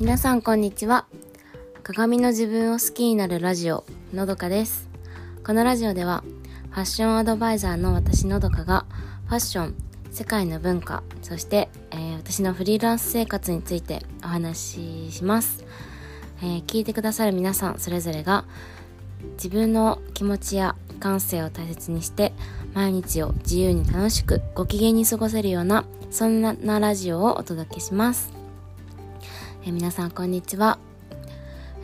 皆さんこんにちは。鏡の自分を好きになるラジオのどかです。このラジオではファッションアドバイザーの私のどかがファッション世界の文化そして、えー、私のフリーランス生活についてお話しします、えー、聞いてくださる皆さんそれぞれが自分の気持ちや感性を大切にして毎日を自由に楽しくご機嫌に過ごせるようなそんなラジオをお届けします。え、皆さんこんにちは、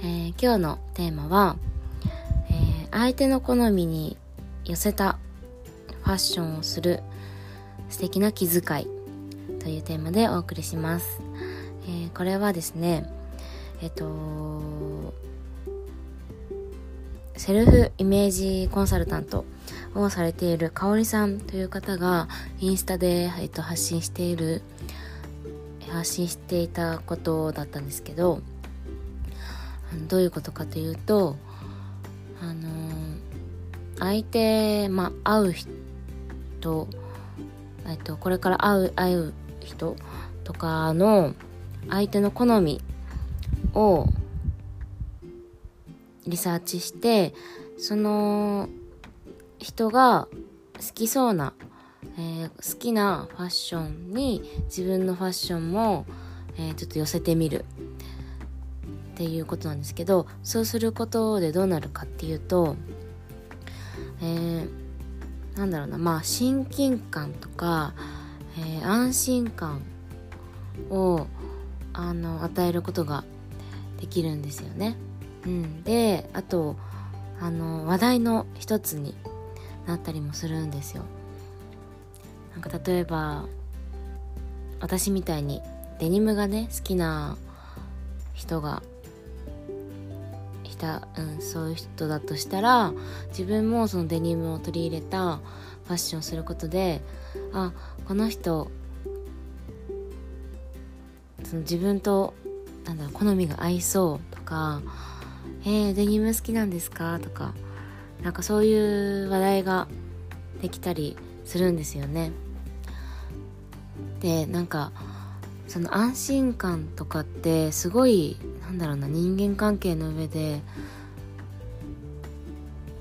えー、今日のテーマは、えー、相手の好みに寄せたファッションをする素敵な気遣いというテーマでお送りします、えこれはですねえっとセルフイメージコンサルタントをされているかおりさんという方がインスタで、えっと、発信している発信していたことだったんですけどどういうことかというとあの相手まあ会う人えっとこれから会う会う人とかの相手の好みをリサーチしてその人が好きそうなえー、好きなファッションに自分のファッションも、えー、ちょっと寄せてみるっていうことなんですけどそうすることでどうなるかっていうと、えー、なんだろうなまあ親近感とか、えー、安心感をあの与えることができるんですよね。うん、であとあの話題の一つになったりもするんですよ。なんか例えば私みたいにデニムがね好きな人がいた、うん、そういう人だとしたら自分もそのデニムを取り入れたファッションをすることであこの人その自分となんだろう好みが合いそうとか「えー、デニム好きなんですか?」とかなんかそういう話題ができたりするんですよね。でなんかその安心感とかってすごいなんだろうな人間関係の上で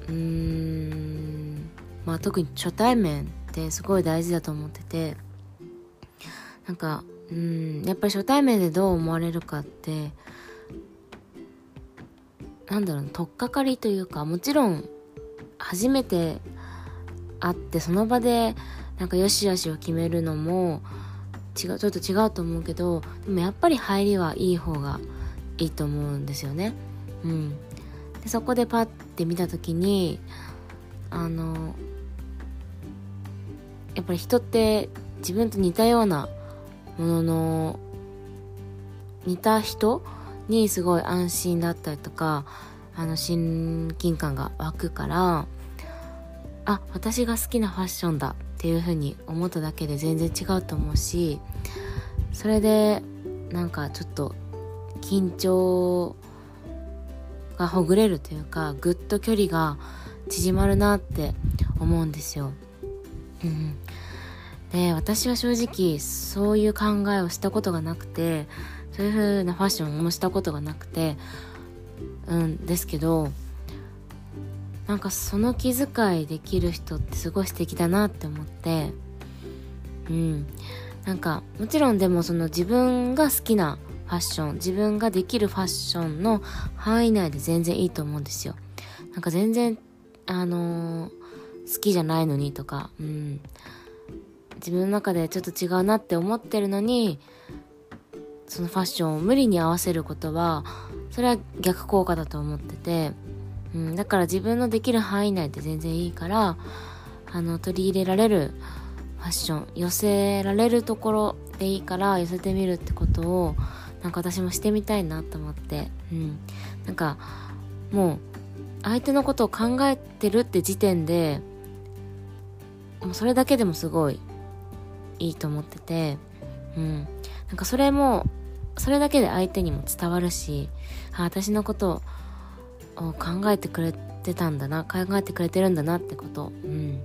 うーんまあ特に初対面ってすごい大事だと思っててなんかうんやっぱり初対面でどう思われるかってなんだろう取っかかりというかもちろん初めて会ってその場でなんかよしよしを決めるのも違うちょっと違うと思うけどでもやっぱり入りはいい方がいいと思うんですよね。うん、でそこでパッて見た時にあのやっぱり人って自分と似たようなものの似た人にすごい安心だったりとかあの親近感が湧くからあ私が好きなファッションだっていう風に思っただけで全然違うと思うしそれでなんかちょっと緊張がほぐれるというかぐっと距離が縮まるなって思うんですよ。うん、で私は正直そういう考えをしたことがなくてそういう風なファッションもしたことがなくてうんですけどなんかその気遣いできる人ってすごい素敵だなって思って。うん。なんかもちろんでもその自分が好きなファッション自分ができるファッションの範囲内で全然いいと思うんですよ。なんか全然あのー、好きじゃないのにとか。うん。自分の中でちょっと違うなって思ってるのにそのファッションを無理に合わせることはそれは逆効果だと思ってて。うん、だから自分のできる範囲内で全然いいからあの取り入れられるファッション寄せられるところでいいから寄せてみるってことをなんか私もしてみたいなと思って、うん、なんかもう相手のことを考えてるって時点でもうそれだけでもすごいいいと思ってて、うん、なんかそれもそれだけで相手にも伝わるしあ私のことをを考えてくれてたんだな考えてくれてるんだなってこと。うん。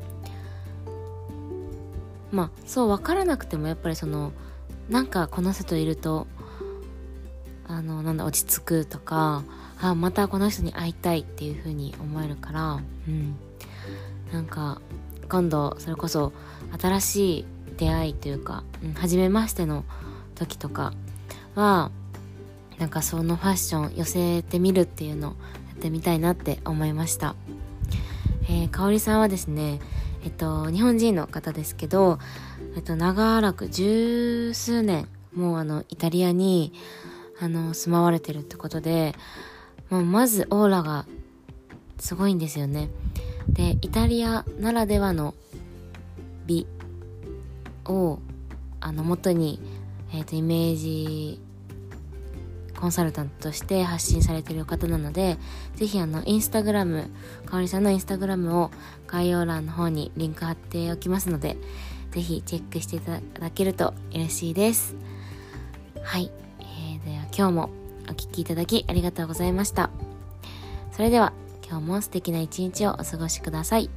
まあそう分からなくてもやっぱりそのなんかこの人といるとあのなんだ落ち着くとかあまたこの人に会いたいっていう風に思えるからうん。なんか今度それこそ新しい出会いというか、うん、初めましての時とかはなんかそのファッション寄せてみるっていうのってみたいなって思いました。えー、かおりさんはですね、えっと、日本人の方ですけど、えっと、長らく十数年、もうあの、イタリアに、あの、住まわれてるってことで、もうまずオーラがすごいんですよね。で、イタリアならではの美を、あの、元に、えっ、と、イメージコンサルタントとして発信されている方なので、ぜひあの、インスタグラム、かおりさんのインスタグラムを概要欄の方にリンク貼っておきますので、ぜひチェックしていただけると嬉しいです。はい。えー、では今日もお聴きいただきありがとうございました。それでは今日も素敵な一日をお過ごしください。